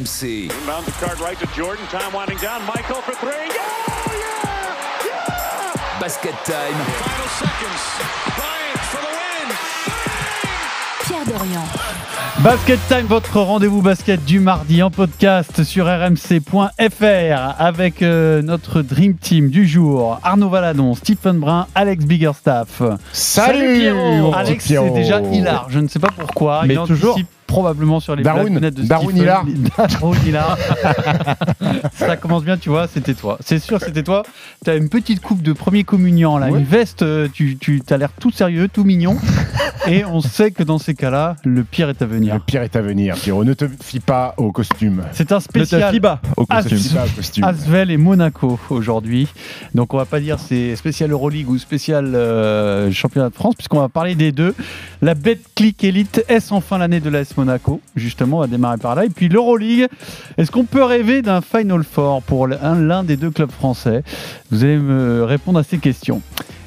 RMC. Inbound the card right to Jordan. Time winding down. Michael for three. Yeah! Yeah! Yeah! Basket time. Final seconds. Bryant for the win. Pierre Dorian. Basket Time, votre rendez-vous basket du mardi en podcast sur rmc.fr avec euh, notre Dream Team du jour Arnaud Valadon, Stephen Brun, Alex Biggerstaff. Salut, Pierrot mon petit Alex, Pierrot. c'est déjà hilar, je ne sais pas pourquoi. Mais il toujours. anticipe probablement sur les blagues de Darwin Stephen. Hilar. Ça commence bien, tu vois, c'était toi. C'est sûr, c'était toi. Tu as une petite coupe de premier communion, là, Ouais. une veste, euh, tu, tu as l'air tout sérieux, tout mignon. Et on sait que dans ces cas-là, le pire est à venir. Le pire est à venir, Pierrot. Ne te fie pas au costume. C'est un spécial fie pas au Ne te costume. fie pas au costume. Asvel et Monaco aujourd'hui. Donc on va pas dire c'est spécial Euroleague ou spécial euh, championnat de France puisqu'on va parler des deux. La Betclic Elite est enfin l'année de l'AS Monaco Justement, on va démarrer par là. Et puis l'Euroleague. Est-ce qu'on peut rêver d'un Final Four pour l'un des deux clubs français? Vous allez me répondre à ces questions.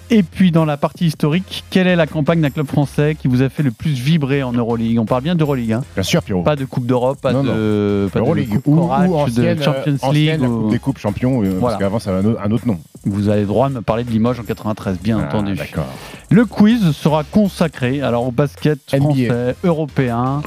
Et puis dans la partie historique, quelle est la campagne d'un club français qui vous a fait le plus vibrer en Euroleague? On parle bien d'Euroleague, hein Bien sûr, Pierrot. pas de Coupe d'Europe, pas Non, de, pas de. Coupe Ou, Corail, ou ancienne, de Champions League. ancienne, la ou- Coupe des Coupes Champions, euh, Voilà. parce qu'avant, ça avait un autre nom. Vous avez le droit de me parler de Limoges en 93, bien Ah, entendu. D'accord. Le quiz sera consacré alors au basket NBA. français, européen,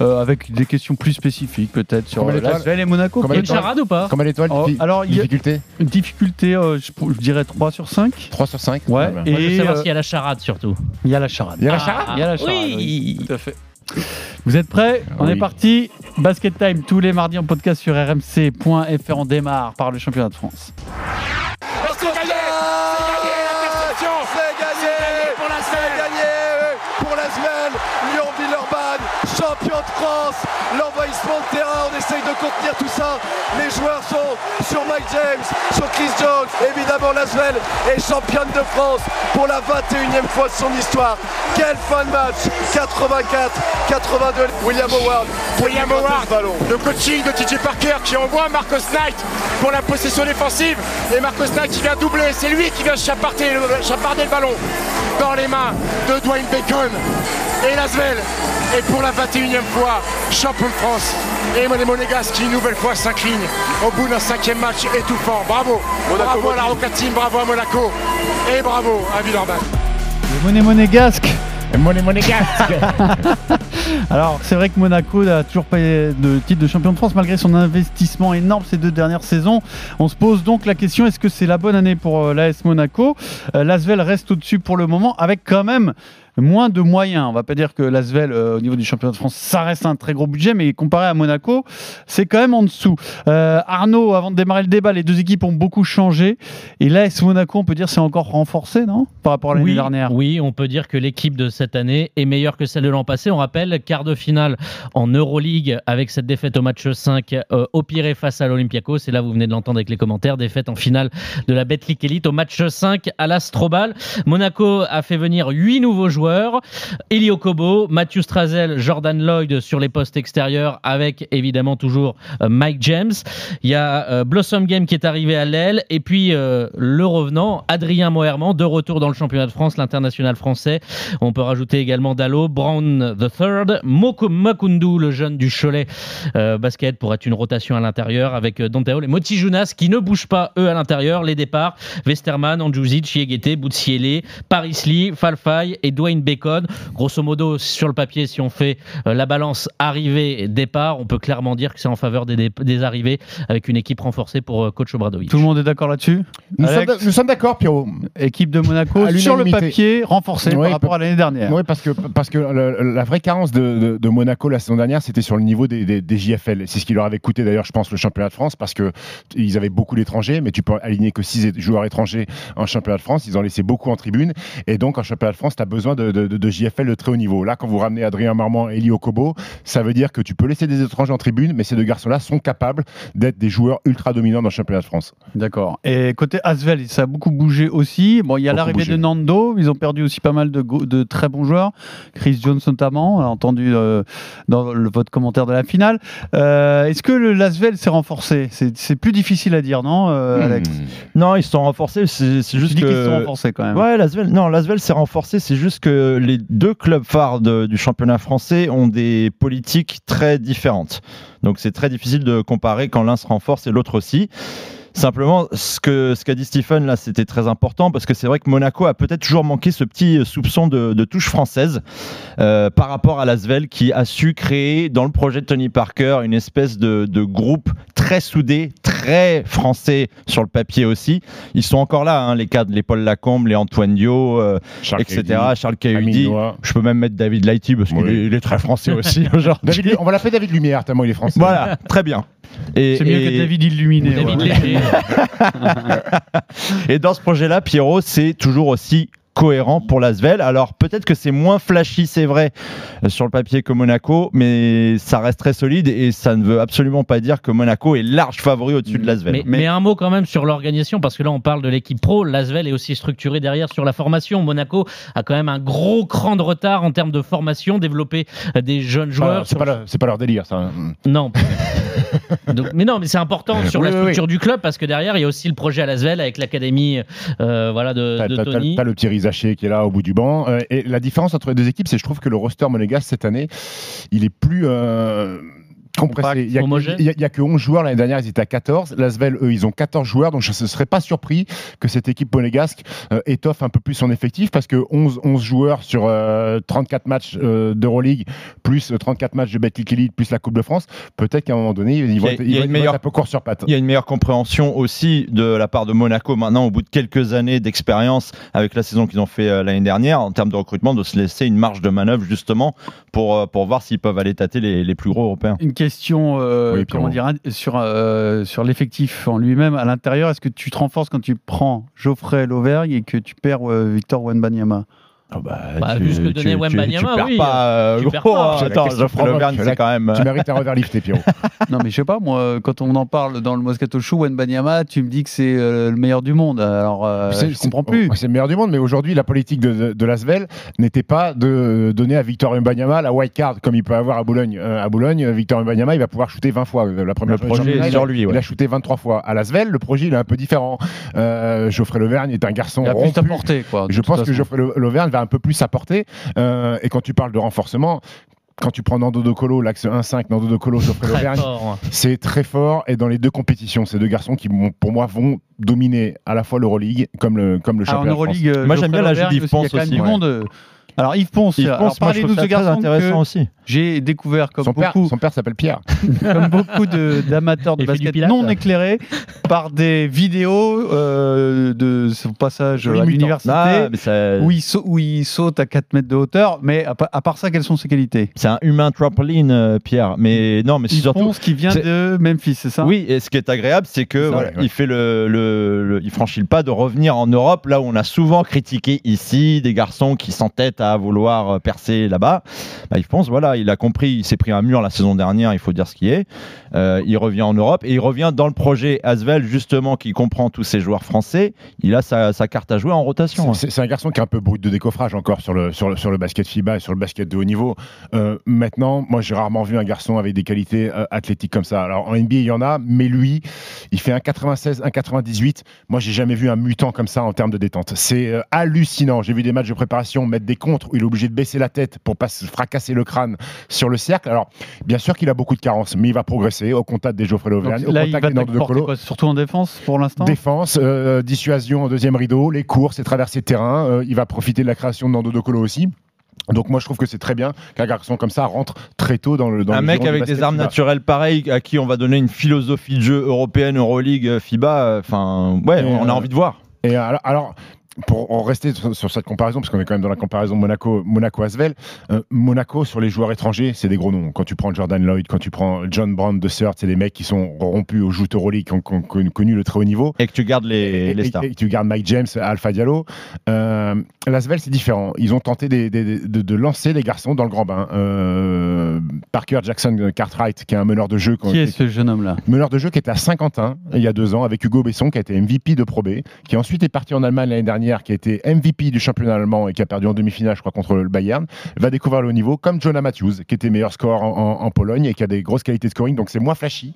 euh, avec des questions plus spécifiques peut-être sur Combien d'étoiles Lasvel et Monaco. D'étoiles charade ou pas Combien d'étoiles Oh, alors, il y a- Difficulté Une difficulté, euh, je, je dirais 3 sur 5. 3 sur 5 Ouais, Moi, je veux et savoir euh, s'il y a la charade surtout. il y a la charade. Il y a la Ah, charade Il y a la charade, oui. oui. Tout à fait. Vous êtes prêts On Oui. est parti. Basket Time tous les mardis en podcast sur rmc.fr. On démarre par le championnat de France. Essaye de contenir tout ça. Les joueurs sont sur Mike James, sur Chris Jones. Évidemment, Lasvel est championne de France pour la 21e fois de son histoire. Quelle fin de match 84, 82, William Howard. William Howard, ballon. le coaching de TJ Parker qui envoie Marcos Knight pour la possession défensive et Marcos Knight qui vient doubler, c'est lui qui vient chaparder le, chaparder le ballon dans les mains de Dwayne Bacon et Lasvel est pour la 21e fois champion de France et les Monégasques qui une nouvelle fois s'incline au bout d'un cinquième match étouffant. Bravo, Monaco bravo à la. Roca Team, bravo à Monaco et bravo à Villeurbanne. Le monnaie monégasque. Monégasque Alors, c'est vrai que Monaco n'a toujours pas de titre de champion de France malgré son investissement énorme ces deux dernières saisons. On se pose donc la question est-ce que c'est la bonne année pour euh, l'AS Monaco? Euh, L'Asvel reste au-dessus pour le moment avec quand même moins de moyens. On va pas dire que l'Asvel euh, au niveau du championnat de France, ça reste un très gros budget, mais comparé à Monaco, c'est quand même en dessous. Euh, Arnaud, avant de démarrer le débat, les deux équipes ont beaucoup changé et l'AS Monaco, on peut dire, c'est encore renforcé, non Par rapport à l'année oui, dernière? oui, on peut dire que l'équipe de cette année est meilleure que celle de l'an passé. On rappelle, quart de finale en Euroleague avec cette défaite au match 5 euh, au Pirée face à l'Olympiakos. Et là, vous venez de l'entendre avec les commentaires, défaite en finale de la Betclic Elite au match 5 à l'Astrobal. Monaco a fait venir 8 nouveaux joueurs. Elio Kobo, Matthew Strazel, Jordan Lloyd sur les postes extérieurs avec évidemment toujours euh, Mike James. Il y a euh, Blossom Game qui est arrivé à l'aile et puis euh, le revenant Adrien Moherman de retour dans le championnat de France, l'international français. On peut rajouter également Dallo, Brown the Third, Moko Makundu, le jeune du Cholet basket pour être une rotation à l'intérieur avec Dante Hall et Moti Junas qui ne bougent pas eux à l'intérieur. Les départs Westerman, Andjuzic, Chiegete, Boutsiele, Paris Lee, Falfay et Dwayne Bacon. Grosso modo, sur le papier, si on fait euh, la balance arrivée-départ, on peut clairement dire que c'est en faveur des, arrivées avec une équipe renforcée pour euh, coach Obradovic. Tout le monde est d'accord là-dessus Nous sommes nous d'accord, Pierrot. Équipe de Monaco sur le papier renforcée Oui, par rapport à l'année dernière. Oui, parce que, parce que le- la vraie carence de, de- de Monaco la saison dernière, c'était sur le niveau des, des- des JFL. C'est ce qui leur avait coûté d'ailleurs, je pense, le championnat de France, parce que t- ils avaient beaucoup d'étrangers, mais tu peux aligner que 6 joueurs étrangers en championnat de France. Ils en laissaient beaucoup en tribune. Et donc, en championnat de France, tu as besoin de, de- de- de JFL de très haut niveau. Là, quand vous ramenez Adrien Marmand et Elio Kobo, ça veut dire que tu peux laisser des étrangers en tribune, mais ces deux garçons-là sont capables d'être des joueurs ultra dominants dans le championnat de France. D'accord. Et côté Asvel, ça a beaucoup bougé aussi. Bon, il y a l'arrivée de Nando. Ils ont perdu aussi pas mal de, très bons joueurs. Chris Jones notamment, on l'a entendu euh, dans le- votre commentaire de la finale. Euh, Est-ce que le Lasvel s'est renforcé? C'est plus difficile à dire, non, euh, Alex? Hmm. Non, ils se sont renforcés. C'est juste qu'ils se sont que. renforcés quand même. Ouais, Lasvel, non, Lasvel s'est renforcé. C'est juste que les deux clubs phares du championnat français ont des politiques très différentes. Donc c'est très difficile de comparer quand l'un se renforce et l'autre aussi. Simplement, ce que ce qu'a dit Stephen là, c'était très important parce que c'est vrai que Monaco a peut-être toujours manqué ce petit soupçon de, de touche française euh, par rapport à l'Asvel qui a su créer dans le projet de Tony Parker une espèce de, de groupe très soudé, très français sur le papier aussi. Ils sont encore là, hein, les cadres, les Paul Lacombe, les Antoine Dio, euh, Charles etc. Kennedy, Charles Cahudi. Je peux même mettre David Lighty parce qu'il Oui. est, très français aussi aujourd'hui. David- on va l'appeler David Lumière, tellement il est français. Voilà, très bien. C'est mieux et- que David Illuminé. David ouais. Et dans ce projet-là, Pierrot, c'est toujours aussi cohérent pour l'Asvel. Alors peut-être que c'est moins flashy, c'est vrai, euh, sur le papier que Monaco, mais ça reste très solide et ça ne veut absolument pas dire que Monaco est large favori au-dessus de l'Asvel. Mais, mais un mot quand même sur l'organisation, parce que là on parle de l'équipe pro, l'Asvel est aussi structuré derrière sur la formation. Monaco a quand même un gros cran de retard en termes de formation, développer euh, des jeunes joueurs. C'est pas, leur- c'est pas leur délire, ça. hein. Non. Donc, mais non, mais c'est important sur Oui, la oui, structure du club parce que derrière il y a aussi le projet à l'Asvel avec l'académie euh, voilà, de, T'as, de t'as- t'as- Tony. t'as le petit Qui est là au bout du banc. Euh, et la différence entre les deux équipes, c'est que je trouve que le roster monégasque cette année, il est plus. Euh, compressé. Il y, a, que 11 joueurs l'année dernière, ils étaient à 14. L'Asvel, eux, ils ont 14 joueurs, donc je ne serais pas surpris que cette équipe monégasque euh, étoffe un peu plus son effectif parce que 11, 11 joueurs sur euh, 34 matchs euh, d'Euroleague, plus euh, 34 matchs de Betclic Elite, plus la Coupe de France, peut-être qu'à un moment donné, ils vont, Il y a- être, ils vont- une meilleure- être un peu court sur pattes. Il y a une meilleure compréhension aussi de la part de Monaco maintenant, au bout de quelques années d'expérience avec la saison qu'ils ont fait euh, l'année dernière, en termes de recrutement, de se laisser une marge de manœuvre justement pour, euh, pour voir s'ils peuvent aller tâter les, les plus gros européens. Une question euh, Oui, comment Pierrot. dire, sur, euh, sur l'effectif en lui-même à l'intérieur. Est-ce que tu te renforces quand tu prends Geoffrey Lauvergne et que tu perds euh, Victor Wenbanyama? Bah, vu ce que donnait Wembanyama, tu perds oui. pas, euh, Tu perds pas. Attends, question Geoffrey. Lauvergne, C'est quand même. Tu mérites un revers lifté, Pierrot. Non, mais je sais pas, moi, quand on en parle dans le Moscato Show, Wenbanyama, tu me dis que c'est euh, le meilleur du monde. Alors, euh, je comprends plus. oh, C'est le meilleur du monde, mais aujourd'hui, la politique de, de, de l'Asvel n'était pas de donner à Victor Mbanyama la white card comme il peut avoir à Boulogne. Euh, à Boulogne, Victor Mbanyama, il va pouvoir shooter 20 fois. La première Le projet est il sur a- lui, ouais. Il a shooté 23 fois. À l'Asvel, le projet, il est un peu différent. Euh, Geoffrey Levergne est un garçon Il a plus t'apporter, quoi. Je pense que. Geoffrey Lauvergne va un peu plus s'apporter. Euh, et quand tu parles de renforcement, quand tu prends Nando De Colo, l'axe 1-5, Nando De Colo, Geoffrey Lauvergne, c'est très fort et dans les deux compétitions, ces deux garçons qui, pour moi, vont dominer à la fois l'Euroleague comme le, comme le Ah, championnat. Euroleague, euh, Moi, j'aime bien la Lauvergne Yves aussi, Il y a Ponce quand même aussi, du ouais. monde. euh, Alors, Yves Ponce, Yves Ponce, parlez-nous de ce garçon intéressant que aussi. j'ai découvert comme Son père, beaucoup, son père s'appelle Pierre. comme beaucoup de- d'amateurs de du basket non éclairés par des vidéos euh, de son passage à l'université Ah, ça- où, il sau- où il saute à 4 mètres de hauteur. Mais à, pa- à part ça, quelles sont ses qualités? C'est un humain trampoline, euh, Pierre. Mais non, mais c'est Yves surtout. Ponce qui vient c'est- de Memphis, c'est ça? Oui, et ce qui est agréable, c'est que voilà, ouais. il fait le, le- le- il franchit le pas de revenir en Europe, là où on a souvent critiqué ici des garçons qui s'entêtent à vouloir euh, percer là-bas. Bah, Yves Ponce, voilà, il a compris, il s'est pris un mur la saison dernière, il faut dire ce qui est. Euh, il revient en Europe et il revient dans le projet Asvel justement qui comprend tous ces joueurs français. Il a sa, carte à jouer en rotation. hein. C'est un garçon qui est un peu brut de décoffrage encore sur le, sur le, sur le basket FIBA et sur le basket de haut niveau. Euh, maintenant, moi, j'ai rarement vu un garçon avec des qualités athlétiques comme ça. Alors, en NBA, il y en a, mais lui, il fait un 96, un 98. Moi, j'ai jamais vu un mutant comme ça en termes de détente. C'est hallucinant. J'ai vu des matchs de préparation mettre des contres où il est obligé de baisser la tête pour pas se fracasser le crâne sur le cercle. Alors, bien sûr qu'il a beaucoup de carences, mais il va progresser au contact des Geoffrey Lauvergne, au contact des de Colo. quoi Surtout en défense pour l'instant? Défense, euh, dissuasion au deuxième rideau, les courses, les traversées de terrain. euh, il va profiter de la création de Nando De Colo aussi. Donc moi je trouve que c'est très bien qu'un garçon comme ça rentre très tôt dans le dans un le mec avec des armes naturelles pareilles à qui on va donner une philosophie de jeu européenne, Euroleague, euh, FIBA. euh, Enfin, ouais, Et, on a euh, envie de voir. Et alors, alors, pour en rester sur, sur cette comparaison, parce qu'on est quand même dans la comparaison Monaco, Monaco Asvel, euh, Monaco sur les joueurs étrangers, c'est des gros noms. Quand tu prends Jordan Lloyd, quand tu prends John Brown de Surt, c'est des mecs qui sont rompus au joutes Euroleague, qui ont, qui ont connu- connu le très haut niveau. Et que tu gardes les, et, les et- stars. et tu gardes Mike James, Alpha Diallo. Euh, L'Asvel, c'est différent. Ils ont tenté des- des- de, de lancer les garçons dans le grand bain. Euh, Parker Jackson Cartwright, qui est un meneur de jeu. Qui est ce jeune homme-là? Meneur de jeu qui était à Saint-Quentin il y a deux ans avec Hugo Besson qui a été MVP de Pro B, qui ensuite est parti en Allemagne l'année dernière dernière, qui a été MVP du championnat allemand et qui a perdu en demi-finale, je crois, contre le Bayern, va découvrir le haut niveau, comme Jonah Matthews, qui était meilleur score en, en- en Pologne et qui a des grosses qualités de scoring. Donc c'est moins flashy,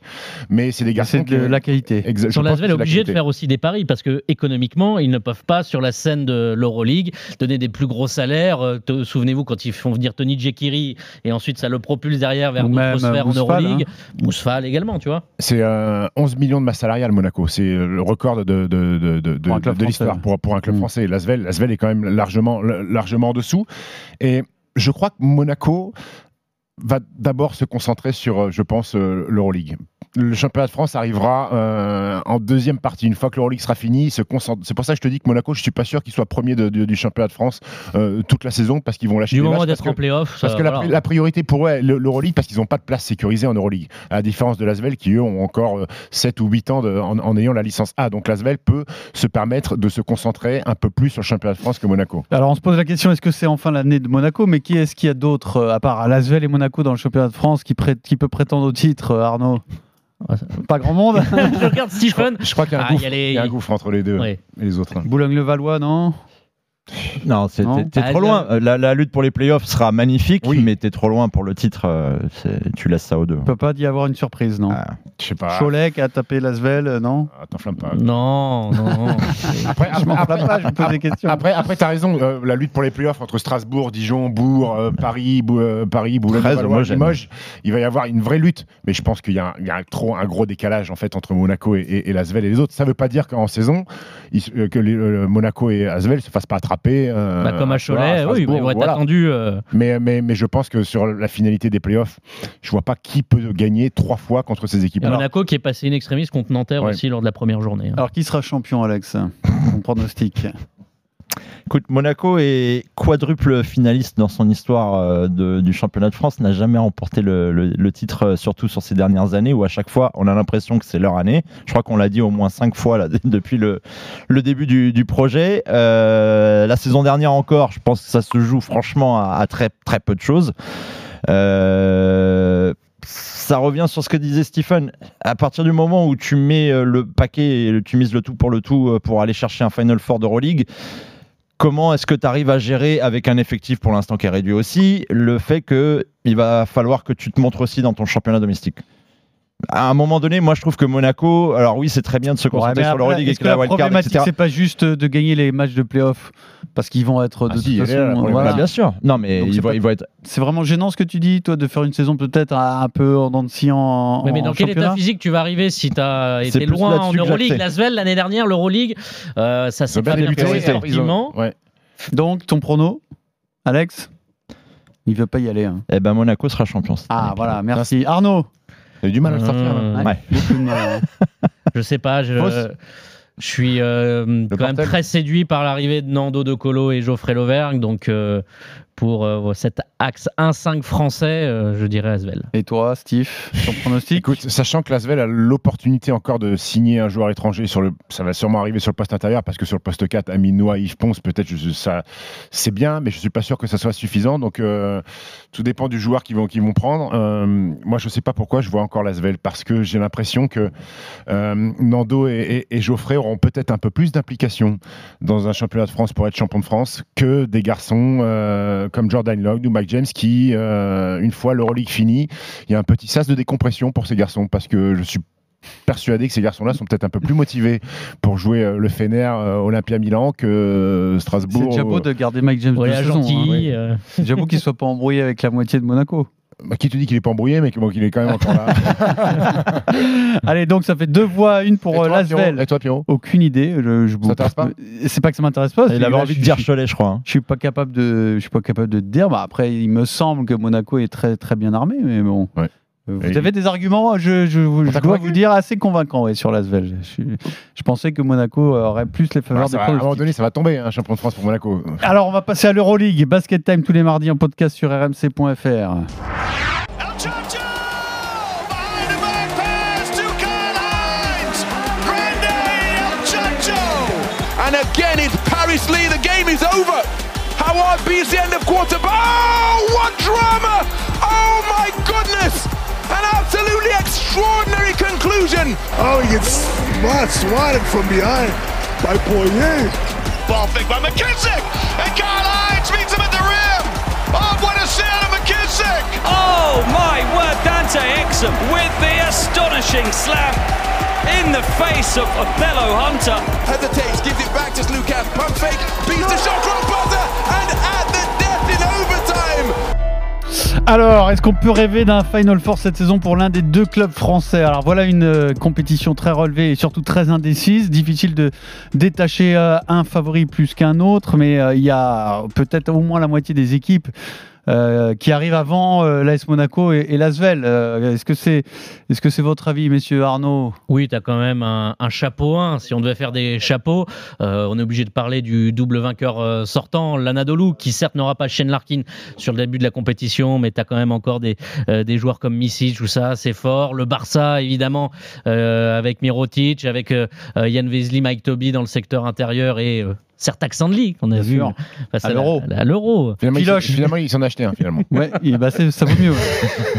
mais c'est des garçons C'est de qui- la qualité. Exa- je Sur l'Asvel est obligé de faire aussi des paris parce que économiquement, ils ne peuvent pas sur la scène de l'Euroleague donner des plus gros salaires. Euh, Souvenez-vous quand ils font venir Tony Jekiri et ensuite ça le propulse derrière vers d'autres même, sphères en Euroleague. Mousfal également, tu vois. C'est euh, 11 millions de masse salariale, Monaco. C'est euh, le record de, de, de, de, de- Pour un club de l'histoire pour un club Mm. français. L'Asvel, L'Asvel est quand même largement, largement en dessous. Et je crois que Monaco va d'abord se concentrer sur, euh, je pense, euh, l'Euroleague. Le championnat de France arrivera euh, en deuxième partie. Une fois que l'Euroleague sera fini, il se concentre. C'est pour ça que je te dis que Monaco, je suis pas sûr qu'il soit premier de- de- du championnat de France euh, toute la saison parce qu'ils vont lâcher Du moment d'être parce en que- playoff, parce que la, voilà. pri- la priorité pour eux, l'Euroleague, parce qu'ils n'ont pas de place sécurisée en Euroleague. À la différence de l'Asvel, qui eux ont encore euh, 7 ou 8 ans de- en, en ayant la licence A. Donc l'Asvel peut se permettre de se concentrer un peu plus sur le championnat de France que Monaco. Alors on se pose la question est-ce que c'est enfin l'année de Monaco? Mais qui est-ce qu'il y a d'autres, euh, à part Lasvel et Monaco dans le championnat de France, qui, prête- qui peut prétendre au titre, euh, Arnaud? Pas grand monde Je regarde Stephen. Je crois qu'il y a un, Ah, gouffre, il y a les- il y a un gouffre entre les deux Ouais. et les autres. Boulogne-le-Valois, non? Non, c'est- Non. t'es t'es Ah, trop loin. La, la lutte pour les playoffs sera magnifique, Oui. mais t'es trop loin pour le titre. euh, tu laisses ça aux deux. Il peut pas y avoir une surprise, non Ah. Je sais pas. Cholet qui a tapé Lasvel, euh, non Ah, T'enflamme pas. Non, non. Après, Je après, pas, je me pose des questions. Après, après tu as raison, euh, la lutte pour les playoffs entre Strasbourg, Dijon, Bourg, euh, Paris, Bou- euh, Paris, Boulogne. Limoges, il va y avoir une vraie lutte. Mais je pense qu'il y a, un, il y a un trop, un gros décalage en fait entre Monaco et, et, et l'Asvel et les autres. Ça ne veut pas dire qu'en saison, que les, euh, Monaco et Asvel se fassent pas attraper. Euh, Bah, comme à Cholet, oui, ils vont être voilà. attendus. euh, Mais, mais, mais je pense que sur la finalité des playoffs, je vois pas qui peut gagner trois fois contre ces équipes. Et Monaco qui est passé in extremis contre Nanterre Ouais. aussi lors de la première journée. hein. Alors qui sera champion, Alex? Ton pronostic? Écoute, Monaco est quadruple finaliste dans son histoire euh, du championnat de France, n'a jamais remporté le, titre, euh, surtout sur ces dernières années, où à chaque fois on a l'impression que c'est leur année. Je crois qu'on l'a dit au moins cinq fois là, depuis le, début du, projet. Euh, la saison dernière encore, je pense que ça se joue franchement à, très, très peu de choses. Ça revient sur ce que disait Stephen. À partir du moment où tu mets le paquet et tu mises le tout pour le tout pour aller chercher un Final Four d'Euroleague, comment est-ce que tu arrives à gérer avec un effectif pour l'instant qui est réduit aussi le fait que il va falloir que tu te montres aussi dans ton championnat domestique? À un moment donné, moi je trouve que Monaco, alors oui, c'est très bien de se Ouais, concentrer mais sur l'Euroleague et Est-ce que la la wildcard, problématique, c'est pas juste de gagner les matchs de playoff Parce qu'ils vont être de Ah toute là, façon. voilà. Bah, bien sûr. Non, mais Donc, ils c'est vont, pas- ils vont être. C'est vraiment gênant ce que tu dis, toi, de faire une saison peut-être un, peu en dents de scie en, Ouais, mais dans en quel état physique tu vas arriver si tu as été loin en Euroleague. L'Asvel, l'année dernière, l'Euroleague, euh, ça s'est bien pas bien débuté. Ouais. Donc, ton prono, Alex? Il veut pas y aller. hein. Eh ben, Monaco sera champion. Ah, voilà, merci. Arnaud? T'as eu du mal à le sortir. là. Ouais. Beaucoup de mal, hein. Je sais pas, je, Fausse. je suis euh, quand même très séduit par l'arrivée de Nando De Colo et Geoffrey Lauvergne. Donc, euh, pour euh, cet axe 1-5 français, euh, je dirais Asvel. Et toi, Steve, ton pronostic Écoute, sachant que l'Asvel a l'opportunité encore de signer un joueur étranger sur le, ça va sûrement arriver sur le poste intérieur parce que sur le poste 4, Aminois, Yves Ponce, peut-être, ça, c'est bien, mais je suis pas sûr que ça soit suffisant. Donc, euh, tout dépend du joueur qu'ils vont, qu'ils vont prendre. Euh, moi, je sais pas pourquoi je vois encore l'Asvel parce que j'ai l'impression que euh, Nando et, et- et Geoffrey auront peut-être un peu plus d'implication dans un championnat de France pour être champion de France que des garçons euh, comme Jordan Logg ou Mike James qui, euh, une fois l'Euroleague finie, il y a un petit sas de décompression pour ces garçons parce que je suis persuadé que ces garçons-là sont peut-être un peu plus motivés pour jouer euh, le Fener euh, Olympia Milan que euh, C'est Strasbourg. déjà beau de garder Mike James hein. oui. euh, C'est déjà beau qu'il soit pas embrouillé avec la moitié de Monaco. Bah, qui te dit qu'il est pas embrouillé, mais bon, qu'il est quand même encore là. Allez, donc ça fait deux voix, une pour euh, toi, Pierrot L'Asvel. Et toi, Pierrot Aucune idée. Je, je Ça t'intéresse pas C'est pas que ça m'intéresse pas. Il avait envie de dire Cholet, je crois. hein. Je suis pas capable de, je suis pas capable de te dire. Bah, après, il me semble que Monaco est très très bien armé, mais bon. Ouais. Euh, Vous Et- avez des arguments, je, je, je dois vous dire, assez convaincants ouais, sur l'Asvel. Je, je pensais que Monaco aurait plus les faveurs Ah, des va- À un moment donné, ça va tomber, un champion de France pour Monaco. Alors, on va passer à l'Euroleague. Basket Time tous les mardis en podcast sur rmc.fr. it's Paris Lee. The game is over. Howard beats the end of quarter. Oh, what drama! Oh my goodness! An absolutely extraordinary conclusion. Oh, he gets swat, swatted from behind by Poirier. ball fake by McKissick. And Kyle Hines meets him at the rim. Oh, what a save of McKissick. Oh my word, Dante Exum with the astonishing slam in the face of Othello Hunter. Hesitates, gives it back to Lucas. Pump fake, beats the shot from buzzer. And at the death in overtime. Alors, est-ce qu'on peut rêver d'un Final Four cette saison pour l'un des deux clubs français? Alors voilà une euh, compétition très relevée et surtout très indécise. Difficile de détacher euh, un favori plus qu'un autre, mais euh, il y a peut-être au moins la moitié des équipes euh, qui arrivent avant euh, l'AS Monaco et, et l'Asvel. Euh, est-ce que c'est est-ce que c'est votre avis, messieurs Arnaud? Oui, tu as quand même un, chapeau 1. Si on devait faire des chapeaux, euh, on est obligé de parler du double vainqueur sortant, l'Anadolu, qui certes n'aura pas Shane Larkin sur le début de la compétition, mais tu as quand même encore des, des joueurs comme Misic, tout ça, c'est fort. Le Barça, évidemment, avec Mirotic, avec Yann Wesley, Mike Toby dans le secteur intérieur et euh, certes Lee qu'on a Bien vu sûr. face À l'Euro. à l'Euro. Finalement, il, Piloche. finalement, il s'en a acheté un, finalement. Ouais, et bah ça vaut mieux.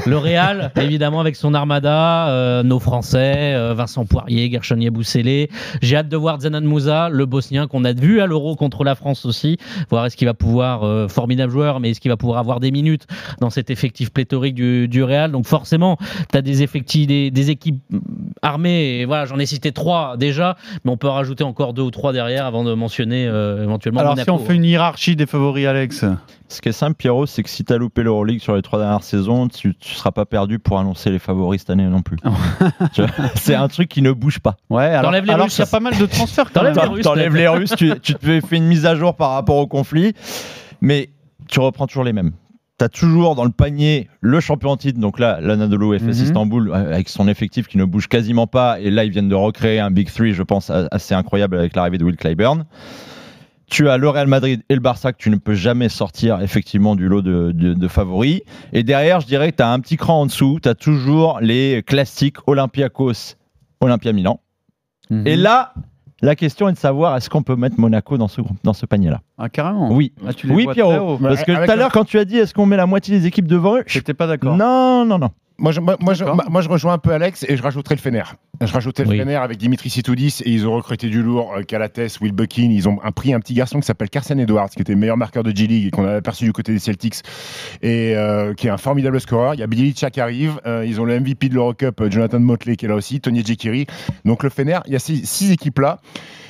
Le Real, évidemment, avec son armada, euh, nos Français, euh, Vincent Poirier, Gershon Yabusele. J'ai hâte de voir Zanan Moussa, le Bosnien qu'on a vu à l'Euro contre la France aussi. Voir est-ce qu'il va pouvoir, euh, formidable joueur, mais est-ce qu'il va pouvoir avoir des minutes dans cet effectif pléthorique du, du Real. Donc forcément, tu as des effectifs, des, des équipes armées. Et voilà, j'en ai cité trois déjà, mais on peut en rajouter encore deux ou trois derrière avant de mentionner euh, éventuellement Alors si on fait une hiérarchie des favoris, Alex Ce qui est simple, Pierrot, c'est que si tu as loupé l'Euroleague sur les trois dernières saisons, tu ne seras pas perdu pour annoncer les favoris cette année non plus. C'est un truc qui ne bouge pas. Ouais, alors, T'enlèves les alors Russes. qu'il y a pas mal de transferts quand T'enlèves même. les Russes, T'enlèves peut-être. les Russes, tu, tu te fais une mise à jour par rapport au conflit, mais tu reprends toujours les mêmes. Tu as toujours dans le panier le champion en titre, donc là, l'Anadolu FS Mhm. Istanbul, euh, avec son effectif qui ne bouge quasiment pas, et là, ils viennent de recréer un Big Three, je pense, assez incroyable avec l'arrivée de Will Clyburn. Tu as le Real Madrid et le Barça que tu ne peux jamais sortir effectivement du lot de, de- de favoris. Et derrière, je dirais que tu as un petit cran en dessous. Tu as toujours les classiques Olympiakos, Olympia Milan. Mhm. Et là, la question est de savoir est-ce qu'on peut mettre Monaco dans ce, dans ce panier-là? Ah, carrément. Oui. Ah, tu les Oui, Pierrot. Parce que tout à l'heure, quand tu as dit est-ce qu'on met la moitié des équipes devant eux? Je- J'étais pas d'accord. Non, non, non. Moi je, moi, moi, je, D'accord. moi, je rejoins un peu Alex et je rajouterai le Fener. Je rajouterai Oui. le Fener avec Dimitri Sitoudis et ils ont recruté du lourd, euh, Calates, Will Buckin. Ils ont un- pris un petit garçon qui s'appelle Carson Edwards, qui était le meilleur marqueur de G-League et qu'on avait aperçu du côté des Celtics et euh, qui est un formidable scoreur. Il y a Billy Litcha qui arrive. Euh, ils ont le MVP de l'Eurocup, euh, Jonathan Motley qui est là aussi, Tony Jekiri. Donc le Fener, il y a ces six équipes là.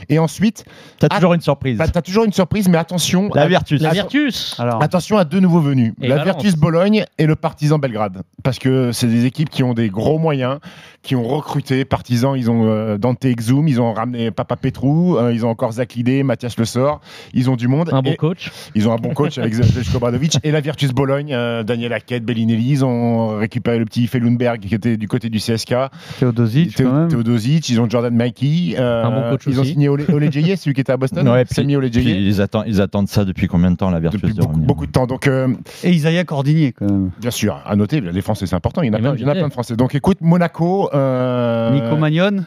Et ensuite, Tu as Ah, toujours une surprise. bah, tu as toujours une surprise, mais attention. La à- Virtus. La Virtus. Alors, Attention à deux nouveaux venus, Et la Valence. Virtus Bologne et le Partizan Belgrade, parce que c'est des équipes qui ont des gros moyens, qui ont recruté. Partizan, ils ont euh, Dante Exum, ils ont ramené Papa Petrou, euh, ils ont encore Zach Lidé, Mathias Le Sort, ils ont du monde. Un bon coach. Ils ont un bon coach avec Zeljko Obradovic et la Virtus Bologne, euh, Daniel Hackett, Bellinelli, ils ont récupéré le petit Felunberg qui était du côté du CSK, Théodosic. Théodosic, ils ont Jordan Mikey, euh, Un bon coach ils ont aussi. signé Ole, Ole Jeye, celui qui était à Boston, Ouais, puis- Semi Ole Puis ils, attendent, ils attendent ça depuis combien de temps, la Virtus Depuis de beaucoup, beaucoup de temps. Donc, euh, Et Isaiah Cordigné, quand même. Bien sûr, à noter, les Français c'est important, il y en a, plein, il y en a plein de Français. Donc écoute, Monaco. Euh, Nico Magnon,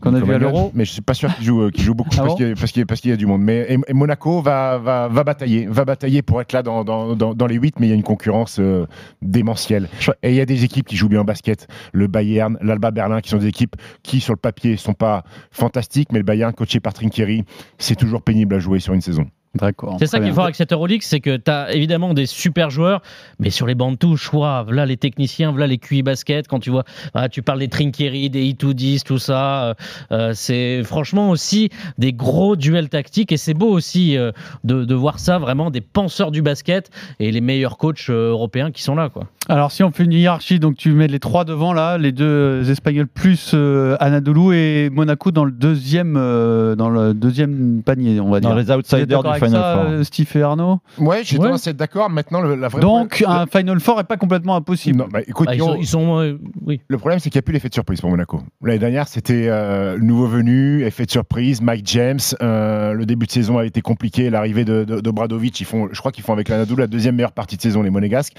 qu'on a vu à l'Euro. Mais je suis pas sûr qu'il joue, euh, joue beaucoup Ah parce bon qu'il y, y a- y du monde. Mais et- et Monaco va, va, va batailler, va batailler pour être là dans, dans, dans, dans les 8, mais il y a une concurrence euh, démentielle. Et il y a des équipes qui jouent bien au basket. Le Bayern, l'Alba Berlin, qui sont des équipes qui sur le papier sont pas fantastiques, mais le Bayern, coaché par Trinkieri, c'est toujours pénible à jouer sur une saison. D'accord. C'est ça bien. faut avec cette Euroleague, c'est que tu as évidemment des super joueurs, mais sur les bancs de touche, voilà les techniciens, voilà les QI basket, quand tu vois, ah, tu parles des Trinkieri, des Itoudis, tout ça, euh, euh, c'est franchement aussi des gros duels tactiques et c'est beau aussi euh, de, de voir ça, vraiment des penseurs du basket et les meilleurs coachs européens qui sont là. quoi. Alors, si on fait une hiérarchie, donc tu mets les trois devant là, les deux Espagnols plus euh, Anadolu et Monaco dans le deuxième, euh, dans le deuxième panier, on va dire. Dans les outsiders du avec Final ça, Four. euh, Steve et Arnaud Ouais, j'ai Ouais. tendance à être d'accord. Maintenant, le, la vraie Donc, un Final Four est pas complètement impossible. Non, bah, écoute, Ah, ils sont, ils sont, euh, oui. Le problème, c'est qu'il n'y a plus l'effet de surprise pour Monaco. L'année dernière, c'était euh, le nouveau venu, effet de surprise, Mike James. euh, le début de saison a été compliqué. L'arrivée de, de, d'Obradovic, ils font, je crois qu'ils font avec l'Anadolu la deuxième meilleure partie de saison, les Monégasques.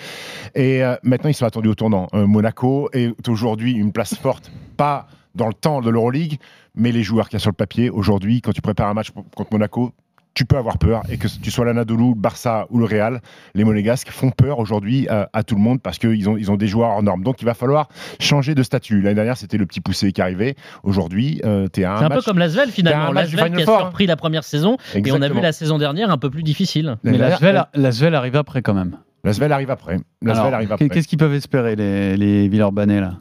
Et euh, maintenant, ils sont attendus au tournant. Euh, Monaco est aujourd'hui une place forte, pas dans le temps de l'Euroleague, mais les joueurs qu'il y a sur le papier aujourd'hui, quand tu prépares un match pour- contre Monaco, tu peux avoir peur et que tu sois l'Anadolu, le Barça ou le Real, les Monégasques font peur aujourd'hui à, à tout le monde parce qu'ils ont, ils ont des joueurs hors normes. Donc il va falloir changer de statut. L'année dernière, c'était le petit poussé qui arrivait. Aujourd'hui, euh, tu es à un C'est un peu comme Lasvel finalement. Lasvel qui a surpris la première saison et on a vu la saison dernière un peu plus difficile. Mais L'année la dernière, Svel, la Svel arrive après quand même. Arrive après. Qu'est-ce qu'ils peuvent espérer, les, les Villeurbanais, là,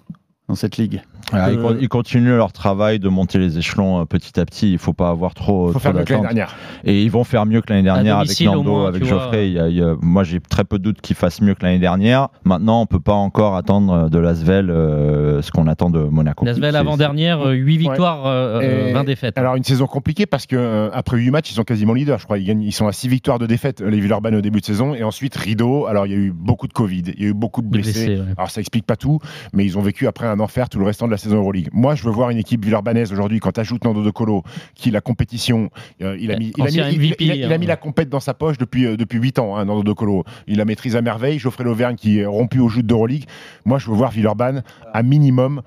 dans cette ligue ils, Euh, con- ils continuent leur travail de monter les échelons euh, petit à petit. Il faut pas avoir trop, Il faut trop faire mieux que l'année d'attentes. dernière. Et ils vont faire mieux que l'année dernière avec Nando, moins, avec. Geoffrey. Il y a- il y a- moi, j'ai très peu de doutes qu'ils fassent mieux que l'année dernière. Maintenant, on peut pas encore attendre de Lasvel euh, ce qu'on attend de Monaco. Lasvel avant-dernière, 8 victoires, euh, Et- 20 défaites. Alors une saison compliquée parce que euh, après 8 matchs, ils sont quasiment leaders. Je crois ils, gagnent, ils sont à 6 victoires de défaite les Villeurbanne au début de saison et ensuite rideau. Alors il y a eu beaucoup de Covid, il y a eu beaucoup de blessés. blessés, ouais. Alors ça explique pas tout, mais ils ont vécu après un enfer tout le restant de la saison Euroleague. Moi, je veux voir une équipe villeurbannaise aujourd'hui quand tu ajoutes Nando De Colo qui la compétition, euh, il a mis il a mis, il- MVP, il a- il a mis hein. la compète dans sa poche depuis euh, depuis 8 ans hein, Nando De Colo. Il la maîtrise à merveille, Geoffrey Lauvergne qui est rompu au joutes d'Euroleague. Moi, je veux voir Villeurbanne à minimum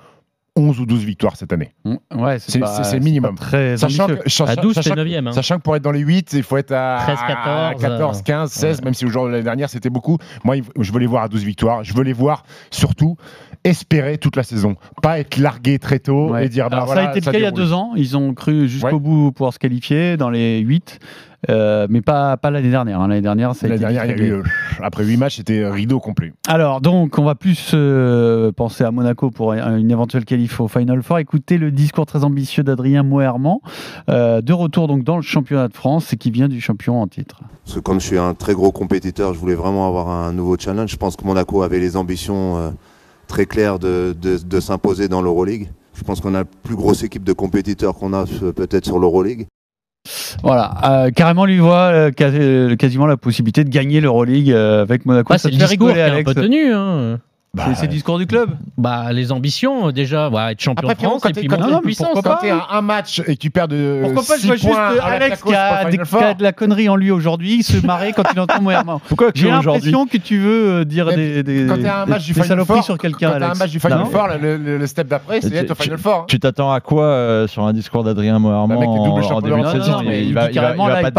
11 ou 12 victoires cette année. Ouais, C'est- le minimum. Très Sachant que, sachant- À 12, sachant t'es que- 9e. hein. Sachant que pour être dans les 8, il faut être à 13, 14, 14 euh, 15, 16, même si le jour de l'année dernière c'était beaucoup. Moi, il- je veux les voir à 12 victoires. Je veux les voir surtout espérer toute la saison. Pas être largué très tôt Ouais. et dire bah Alors, voilà, ça a été le cas il y a deux ans. Ils ont cru jusqu'au Ouais. bout pouvoir se qualifier dans les 8, mais pas, pas l'année dernière. hein. L'année dernière, ça a été dernière, il y a vite eu, réglé. euh, après 8 matchs, c'était rideau complet. Alors, donc, on va plus euh, penser à Monaco pour un- une éventuelle qualif au Final Four. Écoutez le discours très ambitieux d'Adrien Moerman, euh, de retour donc dans le championnat de France et qui vient du champion en titre. Parce que comme je suis un très gros compétiteur, je voulais vraiment avoir un nouveau challenge. Je pense que Monaco avait les ambitions euh, très claires de, de- de s'imposer dans l'Euroleague. Je pense qu'on a la plus grosse équipe de compétiteurs qu'on a peut-être sur l'Euroleague. Voilà, euh, carrément lui voit euh, quas- euh, quasiment la possibilité de gagner l'Euroleague euh, avec Monaco. Ça c'est discours qui est un peu tenu. hein. C'est- C'est le discours du club Bah, les ambitions, euh, déjà, ouais, être champion Après, de France quand et puis quand monter en puissance. pourquoi pas un match et que tu perds de Pourquoi pas je 6 vois juste Alex qui a, des- qui a de la connerie en lui aujourd'hui se marrer quand il entend Moerman. Pourquoi J'ai l'impression que tu veux euh, dire Mais des, des, Quand as un des- match du des Final saloperies Four, sur quelqu'un, quand t'as un Alex. match du Final Non. Four, le, le- le step d'après, c'est Tu- être au Final Four. Tu t'attends à quoi euh, sur un discours d'Adrien Moerman Le mec est double en, début de saison il, va, pas te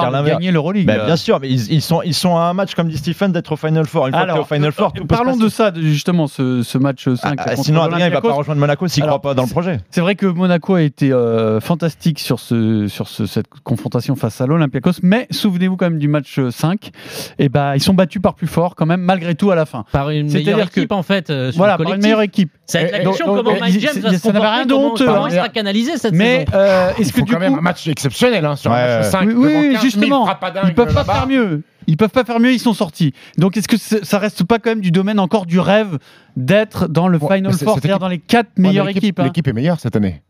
dire l'inverse. gagner l'Euroleague. Ben, bien sûr, mais ils, sont, ils sont à un match comme dit Stephen d'être au Final Four. Une fois que t'es Alors, au Final Four, parlons de ça, de, ce, ce match 5. Ah, sinon, Adrien, il va pas rejoindre Monaco s'il croit pas dans le projet. C'est vrai que Monaco a été euh, fantastique sur, ce, sur ce- cette confrontation face à l'Olympiakos, mais souvenez-vous quand même du match 5, et ben ils sont battus par plus fort quand même, malgré tout à la fin. Par une meilleure que- équipe, en fait, euh, sur Voilà, le par une meilleure équipe. Ça va être la question donc- comment Mike il- James c'est- va se n'avait rien comporter, comment, d'honteux, comment il sera canalisé cette Mais saison. euh, Il est-ce que du quand même un match exceptionnel hein, sur un match 5. oui, oui, justement, ils peuvent pas faire mieux. Ils peuvent pas faire mieux, ils sont sortis. Donc est-ce que c'est- ça reste pas quand même du domaine encore du rêve d'être dans le Ouais, Final Four, c'est-à-dire dans les quatre meilleures équipes hein. L'équipe est meilleure cette année.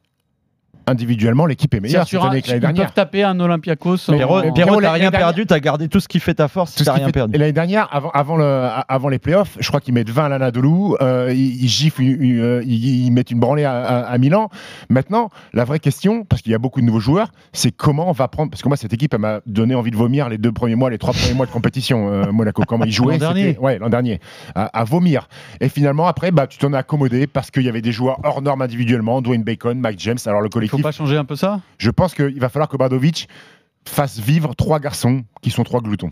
Individuellement, l'équipe est meilleure cette année que l'année Ils dernière. peuvent taper un Olympiakos. En- Pierrot, Pierrot, t'as rien perdu, t'as gardé tout ce qui fait ta force, t'as rien perdu. Et l'année dernière, avant, avant, le, avant les playoffs, je crois qu'ils mettent 20 à l'Anadolu, euh, ils, ils giflent, euh, ils, ils mettent une branlée à, à- à Milan. Maintenant, la vraie question, parce qu'il y a beaucoup de nouveaux joueurs, c'est comment on va prendre. Parce que moi, cette équipe, elle m'a donné envie de vomir les deux premiers mois, les trois premiers mois de compétition, euh, Monaco. Comment ils jouaient. L'an dernier. Ouais, l'an dernier. À, à vomir. Et finalement, après, bah, tu t'en as accommodé parce qu'il y avait des joueurs hors normes individuellement, Dwayne Bacon, Mike James. Alors, le Il faut pas changer un peu ça? Je pense qu'il va falloir que Bradovic fasse vivre trois garçons qui sont trois gloutons.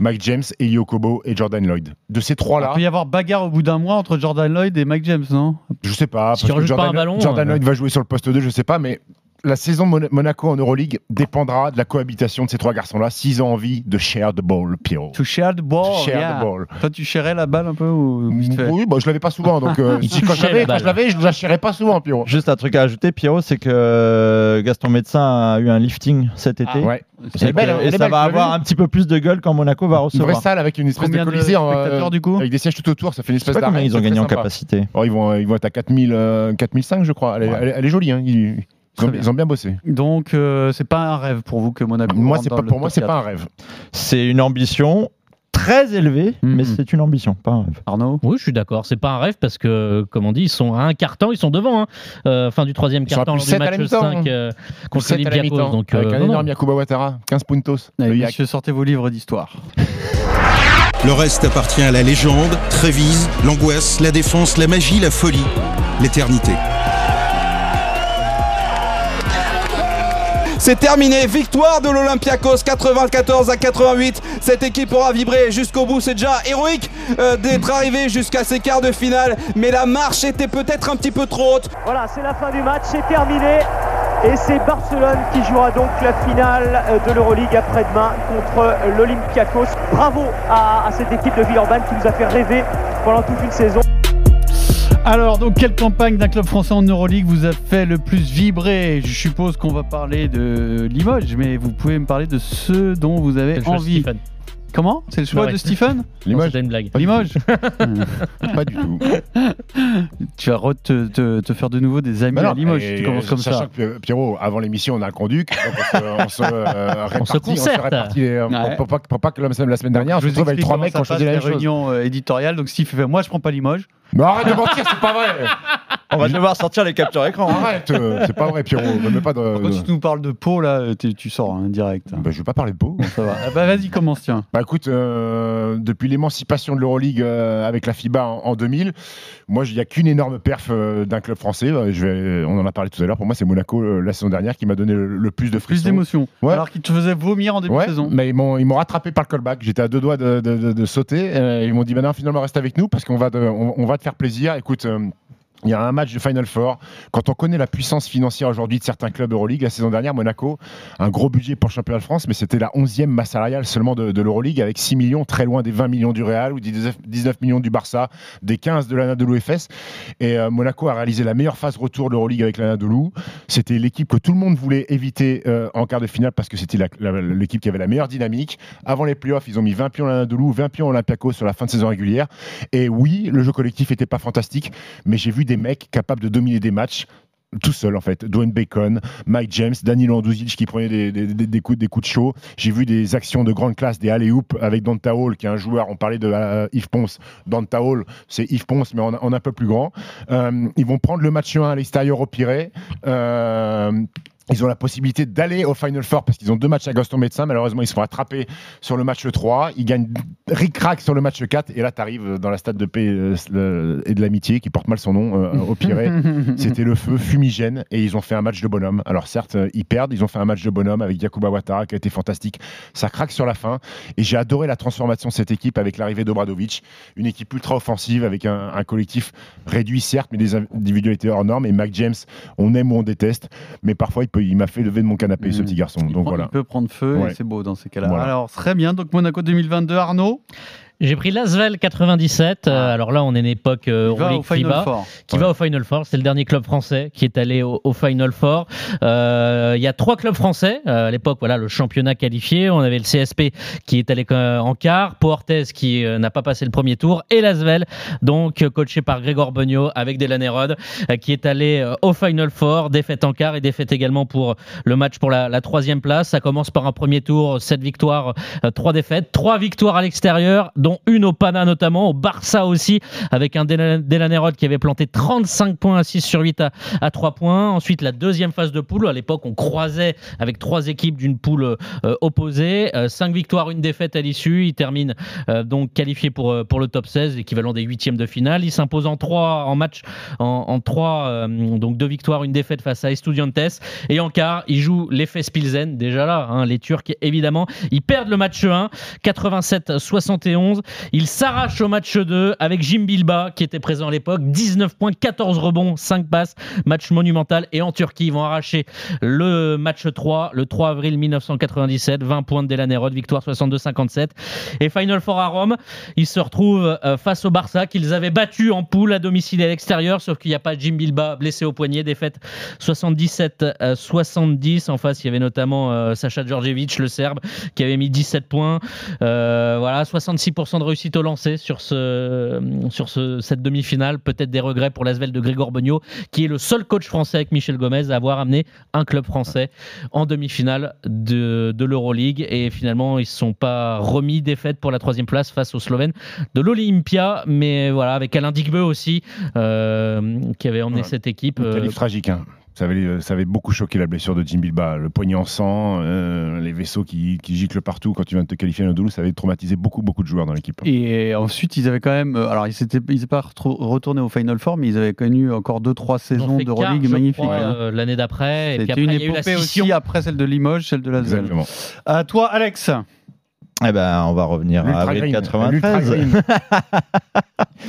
Mike James, Eli Okobo et Jordan Lloyd. De ces Il trois-là, peut y avoir bagarre au bout d'un mois entre Jordan Lloyd et Mike James, non? Je sais pas. Parce un ballon, Jordan euh, Lloyd va jouer sur le poste 2, je sais pas, mais la saison Mon- Monaco en Euroleague dépendra de la cohabitation de ces trois garçons-là s'ils ont envie de share the ball, Pierrot. To share the ball. To share yeah. the ball. Toi, tu sharais la balle un peu ou Oui, bah, je l'avais pas souvent, donc euh, si quand je quand je l'avais, je la shareais pas souvent, Pierrot. Juste un truc à ajouter, Pierrot, c'est que euh, Gaston Médecin a eu un lifting cet été. Ah, Ouais. Et, Elle est belle, que- hein, et ça belle, va avoir un petit peu plus de gueule quand Monaco va Une vraie recevoir. salle avec une espèce Combien de de colisée en, spectateurs, du coup avec des sièges tout autour, ça fait une espèce combien d'arène. ils ont c'est gagné en capacité. Oh, ils, vont, ils vont être à 4000, euh, 4005, je crois. Elle, est- Ouais. elle est- elle est jolie. Hein. Ils ont, bien. ils ont bien bossé. Donc, euh, c'est pas un rêve pour vous que Monaco. Moi, c'est pas, pour moi, c'est 4. pas un rêve. C'est une ambition très élevée, Mhm. mais c'est une ambition, pas un rêve. Arnaud Oui, je suis d'accord. C'est pas un rêve parce que, comme on dit, ils sont à un quart temps, ils sont devant. Hein. Euh, fin du troisième plus lors du match mi-temps, 5 euh, contre mi-temps, Donc, avec euh, un non, non. énorme Yakuba Ouattara, 15 puntos. Allez, Yak. messieurs, sortez vos livres d'histoire. Le reste appartient à la légende, Trévise, l'angoisse, la défense, la magie, la folie, l'éternité. C'est terminé. Victoire de l'Olympiakos 94 à 88. Cette équipe aura vibré jusqu'au bout. C'est déjà héroïque euh, d'être arrivé jusqu'à ces quarts de finale, mais la marche était peut-être un petit peu trop haute. Voilà, c'est la fin du match, c'est terminé. Et c'est Barcelone qui jouera donc la finale euh, de l'Euroleague après-demain contre l'Olympiakos. Bravo à, à cette équipe de Villeurbanne qui nous a fait rêver pendant toute une saison. Alors, donc, quelle campagne d'un club français en Euroleague vous a fait le plus vibrer? Je suppose qu'on va parler de Limoges, mais vous pouvez me parler de ceux dont vous avez C'est le choix de envie. Stephen. Comment? C'est le choix Ouais. de Stephen? Non, c'était une blague. Limoges Pas du tout. Tu vas re- te, te- te faire de nouveau des amis Bah non, à Limoges. Tu commences comme sachant ça. que Pierrot, avant l'émission, on a le conduc. on se, on se, euh, répartit, concerte. répartit les- pour- Ouais. pour, pas, pour pas que la semaine, la semaine dernière, on Je se retrouve avec trois mecs qui ont choisi la même chose. réunions euh, éditoriales. Donc Steve fait Moi, je prends pas Limoges. Mais arrête de mentir, c'est pas vrai. On va devoir sortir les captures écran. hein. Arrête, euh, c'est pas vrai, Pierrot. Ne mets pas de. Quand de- tu nous parles de Pau, là, tu, tu sors hein, direct. Bah, je vais pas parler de Pau. Ça va. Ah bah, vas-y, commence, tiens. Bah écoute, euh, depuis l'émancipation de l'Euroleague euh, avec la FIBA en, en 2000, moi il n'y a qu'une énorme perf euh, d'un club français. Euh, Je vais, on en a parlé tout à l'heure. Pour moi, c'est Monaco euh, la saison dernière qui m'a donné le, le plus de Plus frissons. d'émotion. Ouais. Alors qu'il te faisait vomir en début Ouais, de saison. mais ils m'ont, ils m'ont rattrapé par le callback. J'étais à deux doigts de, de- de- de sauter. Euh, ils m'ont dit maintenant finalement reste avec nous parce qu'on va, on va te faire plaisir. Écoute. Il y a un match de Final Four. Quand on connaît la puissance financière aujourd'hui de certains clubs Euroleague, la saison dernière, Monaco, un gros budget pour championnat de France, mais c'était la 11e masse salariale seulement de, de l'Euroleague, avec 6 millions, très loin des 20 millions du Real ou des 19 19 millions du Barça, des 15 de l'Anadolu FS. Et euh, Monaco a réalisé la meilleure phase retour de l'Euroleague avec l'Anadolu. C'était l'équipe que tout le monde voulait éviter euh, en quart de finale parce que c'était l'équipe qui avait la meilleure dynamique. Avant les playoffs, ils ont mis 20 pions à l'Anadolu, 20 pions à Olympiakos sur la fin de saison régulière. Et oui, le jeu collectif n'était pas fantastique, mais j'ai vu des mecs capables de dominer des matchs tout seul en fait. Dwayne Bacon, Mike James, Danilo Anduzic qui prenait des, coups, de chaud. J'ai vu des actions de grande classe, des alley-oop avec Danta Hall qui est un joueur, on parlait de euh, Yves Ponce. Danta Hall, c'est Yves Ponce mais en, en un peu plus grand. Euh, ils vont prendre le match 1 à l'extérieur au Pirée. Euh, ils ont la possibilité d'aller au Final Four parce qu'ils ont deux matchs à Gaston Médecin. Malheureusement, ils se font attraper sur le match 3. Ils gagnent ric-rac sur le match 4. Et là, tu arrives dans la stade de paix euh, et de l'amitié qui porte mal son nom euh, au Pirée. C'était le feu fumigène et ils ont fait un match de bonhomme. Alors certes, euh, ils perdent, ils ont fait un match de bonhomme avec Yakuba Ouattara qui a été fantastique. Ça craque sur la fin et j'ai adoré la transformation de cette équipe avec l'arrivée d'Obradovic, une équipe ultra offensive avec un, un collectif réduit certes, mais des individualités hors normes. Et Mac James, on aime ou on déteste, mais parfois il, peut- il m'a fait lever de mon canapé ce Mm. petit garçon. Il, Donc prend- voilà. il peut prendre feu Ouais. et c'est beau dans ces cas-là. Voilà. Alors, très bien. Donc, Monaco 2022, Arnaud? J'ai pris l'Asvel 97. euh, alors là, on est une époque euh, Il va au Final Four. qui va au Final Four. C'est le dernier club français qui est allé au, au Final Four. Euh, Il y a trois clubs français. Euh, à l'époque, voilà, le championnat qualifié. On avait le CSP qui est allé en quart, Pau Orthez qui euh, n'a pas passé le premier tour, et l'Asvel, donc coaché par Grégor Beugnot avec Delan Herod, euh, qui est allé au Final Four, défaite en quart et défaite également pour le match pour la, la troisième place. Ça commence par un premier tour, sept victoires, trois défaites, trois victoires à l'extérieur, dont une au Pana notamment, au Barça aussi, avec un Delan Delan Herod qui avait planté 35 points à 6 sur 8 à, à 3 points. Ensuite, la deuxième phase de poule. À l'époque, on croisait avec trois équipes d'une poule euh, opposée. Euh, cinq victoires, une défaite à l'issue. Il termine euh, donc qualifié pour, euh, pour le top 16, l'équivalent des huitièmes de finale. Il s'impose en trois en match, en, en trois, euh, donc deux victoires, une défaite face à Estudiantes. Et en quart, il joue l'effet Spilzen, déjà là, hein, les Turcs évidemment. Ils perdent le match 1, 87-71. Ils s'arrachent au match 2 avec Jim Bilba qui était présent à l'époque. 19 points, 14 rebonds, 5 passes. Match monumental. Et en Turquie, ils vont arracher le match 3 le 3 avril 1997. 20 points de Delan Herod, victoire 62-57. Et Final Four à Rome, ils se retrouvent euh, face au Barça qu'ils avaient battu en poule à domicile et à l'extérieur, sauf qu'il n'y a pas Jim Bilba blessé au poignet. Défaite 77-70. En face, il y avait notamment euh, Sacha Djordjevic, le Serbe, qui avait mis 17 points. Euh, voilà, 66% de réussite au lancer sur, ce, sur ce, cette demi-finale. Peut-être des regrets pour l'Asvel de Grégor Beugnot, qui est le seul coach français avec Michel Gomez à avoir amené un club français en demi-finale de, de l'Euroleague. Et finalement, ils ne se sont pas remis défaite pour la troisième place face aux Slovènes de l'Olympia. Mais voilà, avec Alain Digbeu aussi, euh, qui avait emmené Ouais. cette équipe. Euh, tragique. hein. Ça avait, ça avait beaucoup choqué la blessure de Jim Bilba. Le poignet en sang, euh, les vaisseaux qui, qui giclent partout quand tu viens de te qualifier à Nodulu, ça avait traumatisé beaucoup, beaucoup de joueurs dans l'équipe. Et ensuite, ils avaient quand même. euh, Alors, ils n'étaient ils pas retournés au Final Four, mais ils avaient connu encore 2-3 Ils ont saisons de Euroleague magnifiques. hein. euh, L'année d'après. Et puis C'était après, une il y a eu la épopée scission. aussi après celle de Limoges, celle de la Exactement. À toi, Alex. Eh ben, on va revenir à avril Green. 93. L'Ultra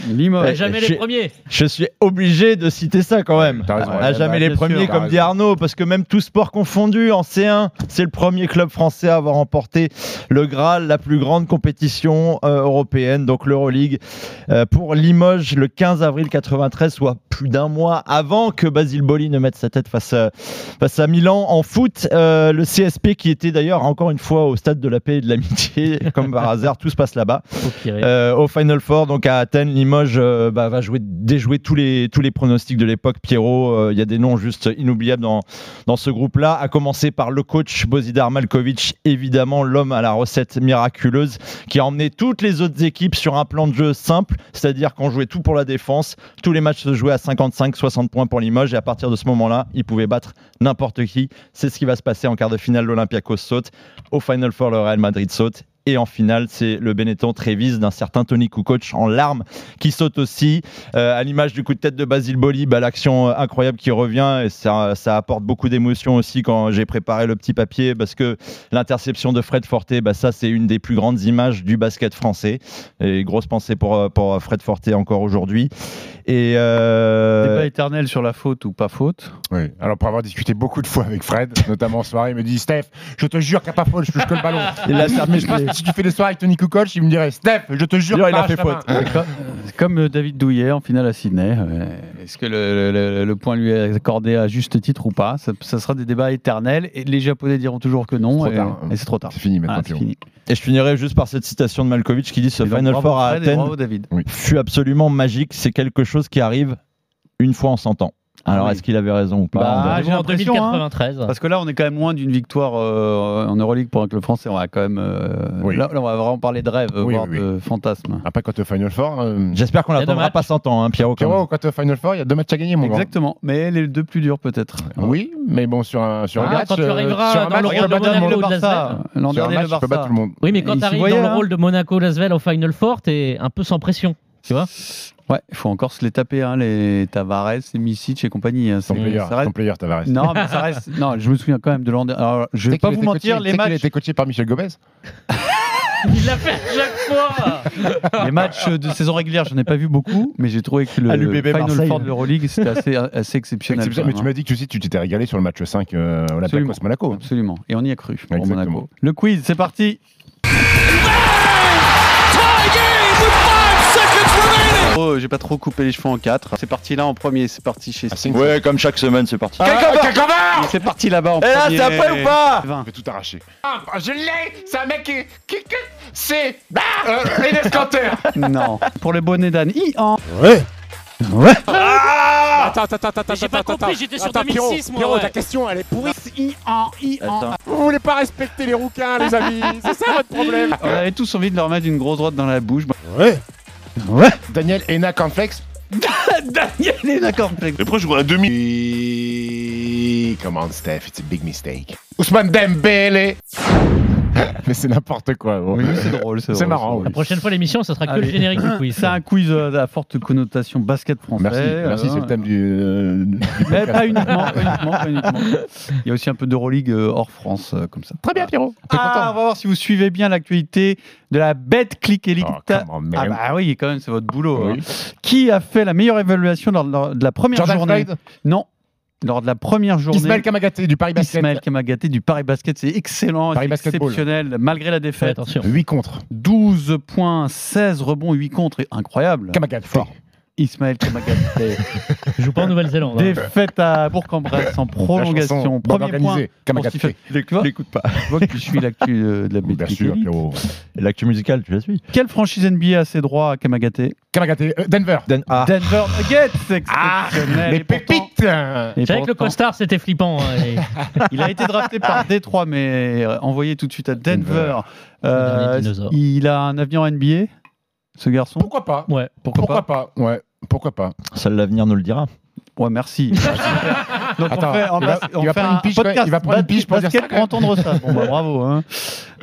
Limoges. Jamais je- les premiers. Je suis obligé de citer ça quand même. T'as raison. À Ouais, jamais bah, les premiers, sûr. comme dit Arnaud, parce que même tout sport confondu, en C1, c'est le premier club français à avoir remporté le Graal, la plus grande compétition euh, européenne, donc l'Euroleague, euh, pour Limoges le 15 avril 93, soit plus d'un mois avant que Basile Boli ne mette sa tête face à, face à Milan en foot. Euh, le CSP qui était d'ailleurs encore une fois au stade de la paix et de l'amitié, comme par hasard, tout se passe là-bas. Au. Euh, au Final Four, donc à Athènes, Limoges euh, bah, va jouer, déjouer tous les, tous les pronostics de l'époque. Pierrot, euh, il y a des noms juste inoubliables dans, dans ce groupe-là, à commencer par le coach Bozidar Malkovic, évidemment l'homme à la recette miraculeuse, qui a emmené toutes les autres équipes sur un plan de jeu simple, c'est-à-dire qu'on jouait tout pour la défense, tous les matchs se jouaient à 55-60 points pour Limoges, et à partir de ce moment-là, il pouvait battre n'importe qui. C'est ce qui va se passer en quart de finale, l'Olympiakos saute, au Final Four, le Real Madrid saute, et en finale, c'est le Benetton Trévise d'un certain Tony Kukoc en larmes qui saute aussi. Euh, à l'image du coup de tête de Basile Boli, bah, l'action euh, incroyable qui revient et ça, ça apporte beaucoup d'émotion aussi quand j'ai préparé le petit papier parce que l'interception de Fred Forte, bah, ça c'est une des plus grandes images du basket français. Et grosse pensée pour, euh, pour Fred Forte encore aujourd'hui. Et euh, Débat éternel sur la faute ou pas faute. Oui. Alors, pour avoir discuté beaucoup de fois avec Fred, notamment en soirée, il me dit Steph, je te jure qu'il n'y a pas faute, je touche que le ballon. Il l'a Mais je pense que si tu fais des soirées avec Tony Kukoc, il me dirait Steph, je te jure il a fait faute. C'est comme, euh, David Douillet en finale à Sydney. Euh, Est-ce que le, le- le point lui est accordé à juste titre ou pas? Ça, ça sera des débats éternels et les Japonais diront toujours que non. C'est trop et, tard. et c'est trop tard. C'est fini maintenant, fini. Et je finirai juste par cette citation de Malkovich qui dit ce Et Final Four à Athènes David. fut absolument magique. C'est quelque chose qui arrive une fois en 100 ans. Alors, oui. est-ce qu'il avait raison ou pas Bah, j'ai en l'impression, hein. 2093. Parce que là, on est quand même loin d'une victoire euh, en Euroleague pour un club français. On va quand même. euh, Oui. là, là, on va vraiment parler de rêve, Oui, voire oui, oui. de fantasme. Après, quand au Final Four, euh, J'espère qu'on Il y a deux n'attendra pas 100 ans, hein, Pierrot. Pierrot, quand tu es au Final Four, il y a deux matchs à gagner, mon grand. Exactement. Mais les deux plus durs, peut-être. Oui, mais bon, sur un, sur un Ah, match. quand tu euh, arriveras sur un dans match, le rôle de battre tout le Monaco Barça. L'an un dernier, match, le tu peux battre Barça. tout le monde. Oui, mais quand tu arrives dans le hein. rôle de Monaco Lasvel au Final Four, t'es un peu sans pression. Tu vois? Ouais, il faut encore se les taper, hein, les Tavares, les Misic et compagnie. hein. Ton C'est- player, ça reste- ton player, Tavares. Non, mais ça reste. Non, je me souviens quand même de l'an dernier. Alors, je vais pas vous mentir, coaché- les sais qu'il a matchs, été coaché par Michel Gomez Il l'a fait à chaque fois les matchs de saison régulière, je n'ai pas vu beaucoup, mais j'ai trouvé que le, le Final Marseille. Four de l'Euroleague, c'était assez, assez exceptionnel. Mais tu m'as dit que aussi, tu t'étais régalé sur le match 5 euh, Absolument. Olympiakos Monaco. hein. Absolument. Et on y a cru. Monaco. Le quiz, c'est parti. Oh, j'ai pas trop coupé les cheveux en quatre. C'est parti là en premier, c'est parti chez Sting. Ouais, comme chaque semaine, c'est parti. Ah, C'est parti là-bas en Et là, premier. c'est après ou pas Vingt. Je vais tout arracher. Ah, je l'ai C'est un mec qui. qui- qui- c'est. Bah euh, Non. Pour le bonnet d'âne. I-en. Ah Attends, attends, attends, attends, j'ai pas attends, compris, attends. j'étais sur Attends, 2006, Pierrot, moi, Pierrot, ouais. ta question, elle est pourrie. I-en. I-en. Attends. Vous voulez pas respecter les rouquins, les amis C'est ça votre problème On avait tous envie de leur mettre une grosse droite dans la bouche. Daniel Ena Cornflex. Daniel est d'accord. Mais pourquoi je vois un demi? Come on, Steph, it's a big mistake. Ousmane Dembélé. Mais c'est n'importe quoi. Oui, c'est drôle, c'est marrant, oui. La prochaine fois, l'émission, ça sera que le générique du quiz. C'est un quiz euh, à forte connotation basket français. Merci, merci, euh, c'est le thème du. euh, du Mais pas uniquement, pas uniquement, pas uniquement. Il y a aussi un peu d'Euroleague euh, hors France, euh, comme ça. Très bien, Pierrot. Ah, on va voir si vous suivez bien l'actualité de la bête click Elite. Oh, on, ah bah oui, quand même, c'est votre boulot. Oui. hein. Qui a fait la meilleure évaluation lors de la, première journée? Floyd Non, lors de la première journée. Ismaël Kamagaté du Paris Basket. Ismaël Kamagaté du Paris Basket, c'est excellent, Paris exceptionnel, malgré la défaite. attention. 8 contre. 12 points, 16 rebonds, 8 contre, incroyable. Kamagaté. Ismaël Kamagaté. Je joue pas en Nouvelle-Zélande. hein. Défaite à Bourg-en-Bresse en prolongation. Premier point. Kamagaté. L'écoute pas. je vois que tu suis l'actu euh, de la Bien sûr. Pierrot. Et l'actu musicale, tu la suis Quelle franchise NBA a ses droits à Kamagaté Kamagaté. euh, Denver. Den- ah. Denver Nuggets exceptionnel. Les Et pépites. et C'est vrai que le costard, c'était flippant. hein, Il a été drafté par Détroit, mais euh, envoyé tout de suite à Denver. Euh, il a un avenir en NBA, ce garçon? Pourquoi pas Ouais. Pourquoi, Pourquoi pas, pas Ouais, pourquoi pas? Seul l'avenir nous le dira. Ouais, merci. Donc Attends, on fait, on il va- on il va fait prendre un une piche, podcast il va prendre une piche pour dire basket ça. pour entendre ça. Bon, bah, bravo. hein.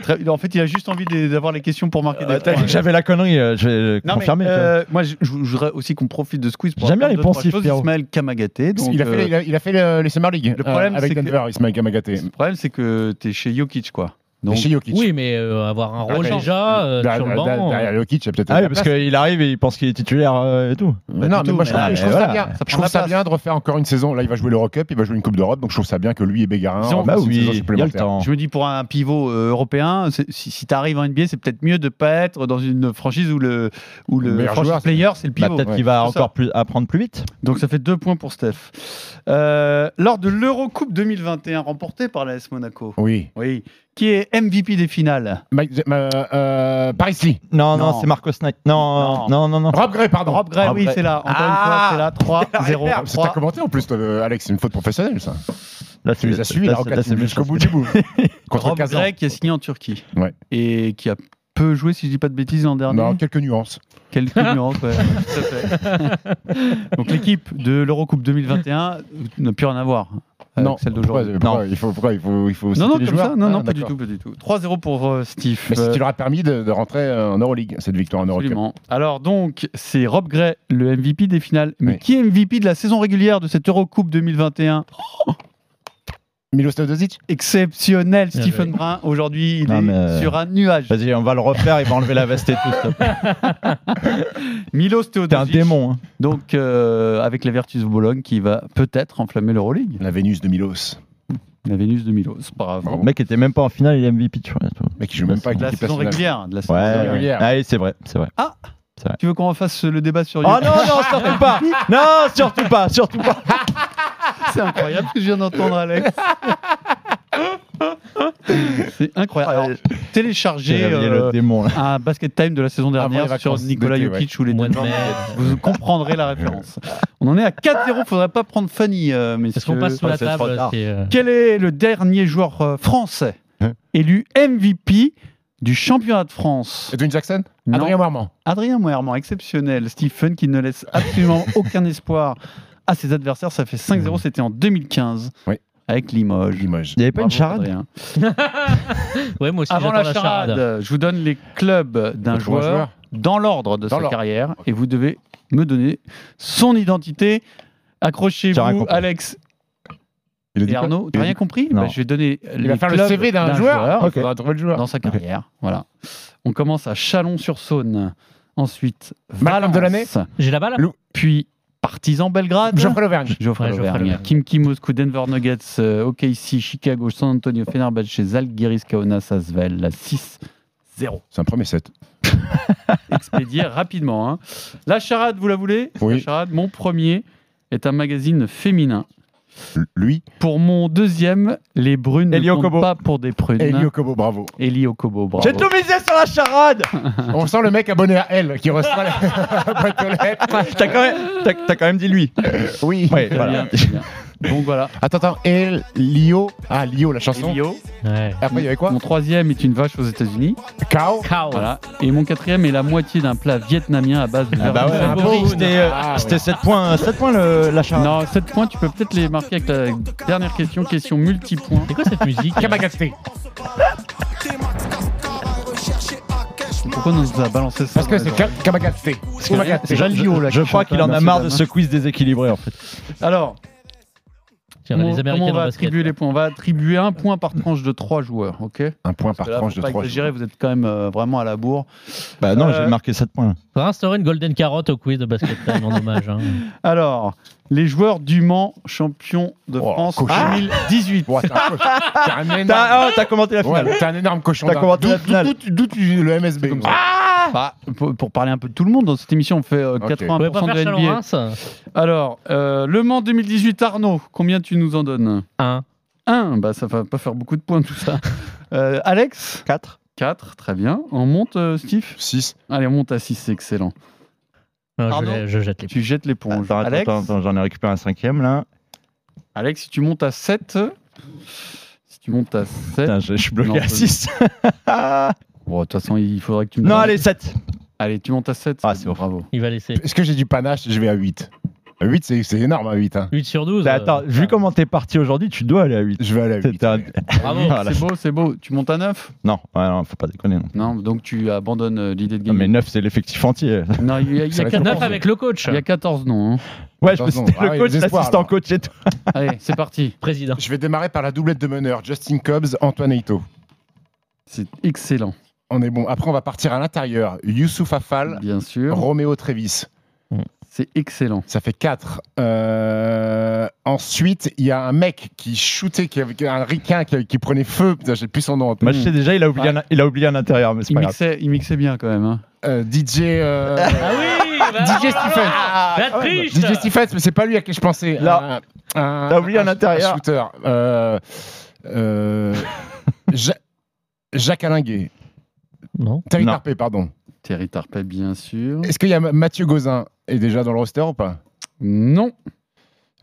Très- en fait, il a juste envie d'avoir les questions pour marquer des Euh, T'as points. dit que j'avais la connerie, euh, je vais Non, confirmer. euh, moi, je, je voudrais aussi qu'on profite de quiz pour J'aime bien les. Pierrot. Ismaël Kamagaté. Donc, il, a fait, euh, il, a, il a fait le- les Summer League Le problème, euh, avec que- Kamagaté. le problème, c'est que tu es chez Jokic, quoi. Donc, chez Jokic. Oui, mais euh, avoir un rôle Attends, déjà euh, Derrière- sur le banc. derrière- Derrière Jokic, il y a peut-être Ah de oui, parce qu'il arrive et il pense qu'il est titulaire euh, et tout. Mais non, mais moi je trouve, Ah, je trouve ça bien. Ça Je trouve ça bien de refaire encore une saison. Là, il va jouer l'Eurocup, il va jouer une Coupe d'Europe, donc je trouve ça bien que lui et Bégarin Ils ont- Bah une oui, saison a le supplémentaire. temps. Je me dis pour un pivot euh, européen, si, si tu arrives en NBA, c'est peut-être mieux de pas être dans une franchise où le, où Le le meilleur franchise joueur, c'est- player, c'est le Bah, pivot. Peut-être Ouais, qu'il va encore plus apprendre plus vite. Donc ça fait deux points pour Steph. Euh, lors de l'Eurocoupe 2021 remportée par l'AS Monaco, Oui. oui, qui est MVP des finales Mike- euh, euh, Paris Lee. Non, non, Non. c'est Marcos Knight. Non, non, non, non. Rob Gray, pardon. Rob Gray, Rob oui, c'est là. Encore Ah une fois, c'est là. 3-0. Ah, C'est ta commenté en plus, toi, euh, Alex. C'est une faute professionnelle, ça. Là, Tu les as suivis, là, là, jusqu'au bout du bout. Contre Rob. Gray qui a signé en Turquie. Ouais. Et qui a peu joué, si je dis pas de bêtises, l'an dernier. Non, quelques nuances. Quelques nuances, ouais, tout à fait. Donc l'équipe de l'Eurocoupe 2021 n'a plus rien à voir Non, celle pourquoi, d'aujourd'hui. il faut, pourquoi il faut, il faut Non, non, les comme joueurs ça, non, Ah, non, pas du tout, pas du tout. 3-0 pour euh, Steve. Mais Euh, ça leur a permis de, de rentrer euh, en Euroleague, cette victoire en Eurocup. Absolument. Alors donc, c'est Rob Gray, le MVP des finales. Mais Oui. qui est MVP de la saison régulière de cette Eurocoupe 2021 Milos Teodosic Exceptionnel, Bien Stephen. Brun. Aujourd'hui, il Non, est euh, sur un nuage. Vas-y, on va le refaire, il va enlever la veste et tout. s'il te plaît. Milos T'es un Teodosic. démon. hein. Donc, euh, avec la Virtus Bologne qui va peut-être enflammer l'Euroleague. La Vénus de Milos. La Vénus de Milos. Bravo. Le mec était même pas en finale, il est MVP, tu vois. Mec, il joue même pas avec De la saison régulière. de la saison Ouais, régulière. ouais. Ah, c'est vrai, c'est vrai. Tu veux qu'on refasse le débat sur Oh YouTube non, non, surtout pas Non, surtout pas, surtout pas C'est incroyable ce que je viens d'entendre, Alex. C'est incroyable. Alors, téléchargez euh, le démon, là. un basket time de la saison dernière les sur vacances Nicolas d'été, Jokic ou les Mois de mai. Vous comprendrez la référence. On en est à 4-0. Faudrait pas prendre Fanny, euh, messieurs. Est-ce qu'on passe sous la c'est table c'est, euh, Quel est le dernier joueur euh, français Hein élu MVP du championnat de France? Edwin Jackson? Non. Adrien Marmont. Adrien Moerman, exceptionnel. Stephen qui ne laisse absolument aucun espoir à ses adversaires. Ça fait 5-0. C'était en 2015 Oui. avec Limoges. Limoges. Il n'y avait pas une Bravo, charade Adrien. Ouais, moi aussi, Avant j'attends la charade, je vous donne les clubs d'un joueur, joueur. dans l'ordre de Dans sa carrière et vous devez me donner son identité. Accrochez-vous. Alex et Arnaud. T'as a rien compris. Bah, Je vais donner Il les va faire le CV d'un joueur. Il Ok. faudra trouver le joueur. dans sa carrière. Voilà. On commence à Chalon-sur-Saône. Ensuite, Valence. Delaney J'ai la balle Puis Partizan Belgrade. Geoffrey Lauvergne. Geoffrey Ouais, Lauvergne. Kim Kim Moscou, Denver Nuggets, euh, OKC, Chicago, San Antonio, Fenerbahce, Zalgiris, Kaunas, Asvel, la 6-0. C'est un premier set. Expédié rapidement. hein. La charade, vous la voulez? Oui. La charade, mon premier est un magazine féminin. Lui, Pour mon deuxième, les brunes Eli ne comptent Okobo. pas pour des prunes. Elio Kobo, bravo. Eli Okobo, bravo. J'ai tout misé sur la charade On sent le mec abonné à elle qui reçoit la boîte aux lettres. T'as quand, même- t'as- t'as quand même dit lui. Oui. Ouais, Très voilà. bien, très bien. Donc voilà. Attends, attends. El, Lio. Ah, Lio, la chanson. Elio. Ouais. Après, il y avait quoi Mon troisième est une vache aux États-Unis. Kao. Kao. Voilà. Et mon quatrième est la moitié d'un plat vietnamien à base de Ah bah ouais, Favori. c'était euh, Ah, ouais. 7 points, 7 points le- la charade. Non, 7 points, tu peux peut-être les marquer avec la dernière question, question multipoint. C'est quoi cette musique Kamagaste. Pourquoi on nous a balancé ça Parce que c'est les Ka- Kamagaste. Parce que Kamagaste. je, Jalio, là, je crois qu'il en a marre de ce quiz déséquilibré en fait. Alors, Tiens, on les Américains on va basket. attribuer les points On va attribuer un point par tranche de 3 joueurs, ok Un point Parce par là, tranche de 3 exagérer, vous êtes quand même euh, vraiment à la bourre. Bah non, Euh, j'ai marqué 7 points. Faudra instaurer une golden carotte au quiz de basket time en hommage. hein. Alors, les joueurs du Mans, champion de Oh, France cochon. 2018. Ouais, t'es un cochon. T'es un énorme. T'as oh, t'as commenté la finale. Ouais, t'es un énorme cochon. T'as commenté la finale. d'où- tu le MSB comme ça Bah, pour, pour parler un peu de tout le monde, dans cette émission, on fait euh, Ok. 80% On pourrait pas de NBA. Alors, euh, Le Mans 2018, Arnaud, combien tu nous en donnes? Un. 1, bah ça va pas faire beaucoup de points tout ça. Euh, Alex? 4. 4, très bien. On monte, euh, Steve? 6. Allez, on monte à 6, c'est excellent. Non, je, Arnaud l'ai- je jette les Tu jettes l'éponge. Attends, attends, Alex, attends, attends, j'en ai récupéré un cinquième là. Alex, si tu montes à 7, si tu montes à 7, Putain, je, je suis bloqué Non, à pas 6. bon, de toute façon, il faudrait que tu me non, donnes- allez, 7. Allez, tu montes à 7. Ah, c'est bon. bravo. Il va laisser. Est-ce que j'ai du panache? Je vais à 8. 8, c'est c'est énorme, hein, 8. Hein. 8 sur 12. Mais euh, attends, vu comment t'es parti aujourd'hui, tu dois aller à 8. Je vais aller à 8. C'était un- Bravo. Voilà. C'est beau, c'est beau. Tu montes à 9 Non, ouais, non, faut pas déconner. Non. Non, donc tu abandonnes euh, l'idée de Non, gagner. mais 9, c'est l'effectif entier. Non, il y a, il y Ça a va être 14, 9 avec le coach. il y a 14 noms. hein. Ouais, je peux Attention. citer Ah le coach, l'assistant alors. coach et tout. Allez, c'est parti. Président. Je vais démarrer par la doublette de meneur. Justin Cobbs, Antoine Eito. C'est excellent. On est bon. Après, on va partir à l'intérieur. Youssouf Afal, Bien sûr. Roméo Trevis. C'est excellent. Ça fait 4. ensuite, il y a un mec qui shootait, qui avait un ricain qui, qui prenait feu. Putain, J'ai plus son nom. Bah, je sais déjà, il a oublié, un, il a oublié un intérieur, mais c'est Il pas grave. mixait, il mixait bien quand même. hein. Euh, DJ. euh, Ah oui bah, DJ Stephen. La triche DJ Stephens, mais c'est pas lui à qui je pensais. Là. Un- un- T'as oublié un intérieur. shooter. Euh, euh, Ja- Jacques Alinguet. Non. Terry Non. Tarpé, pardon. Thierry Tarpet, bien sûr. Est-ce qu'il y a Ma- Mathieu Gauzin est déjà dans le roster ou pas? Non.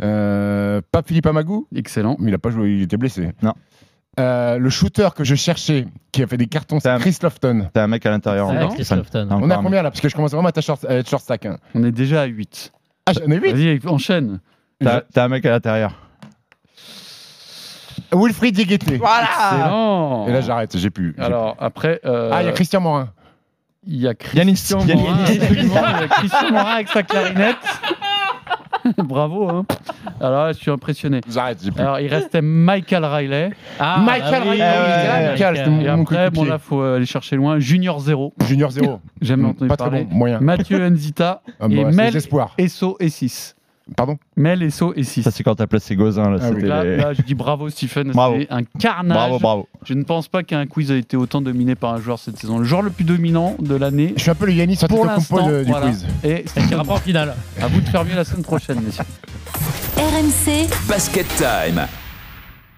euh, Pas Philippe Amagou? Excellent. Mais il a pas joué, il était blessé. Non. Euh, le shooter que je cherchais, qui a fait des cartons, c'est Chris Lofton. T'as un mec à l'intérieur. C'est encore. Alex Lofton. Encore On est à un combien là? Parce que je commence vraiment à être short, à être short stack. hein. On est déjà à 8. Ah, j'en ai 8 Vas-y, enchaîne. T'as t'as un mec à l'intérieur. Wilfried Diegueté. Excellent. Et là, j'arrête, j'ai plus. j'ai Alors, après. euh, plus. Ah, il y a Christian Morin. il y a Yanis. Christian Yanis. Morin. absolument, il y a Christian Morin avec sa clarinette. Bravo. Hein. Alors là, je suis impressionné. J'arrête, j'ai plus. Alors, il restait Michael Riley. Ah, Michael bah Riley, Michael, c'était Et mon après, bon, coéquipier. là, faut aller chercher loin. Junior 0. Junior 0. Jamais entendu Pas très parler. bon, moyen. Mathieu Nzita Ah, et bah, c'est Mel des espoirs. Esso et 6. Pardon Mel Esso et 6. Ça, c'est quand t'as placé Gozin. Là, Ah oui. Là, les- là, je dis bravo Stephen, Bravo. c'est un carnage. Bravo, bravo. Je ne pense pas qu'un quiz a été autant dominé par un joueur cette saison. Le joueur le plus dominant de l'année. Je suis un peu le Yannis Pour l'instant, de- du voilà. quiz. Et Ça ira pas en finale. à vous de faire mieux la semaine prochaine, messieurs. RMC Basket Time.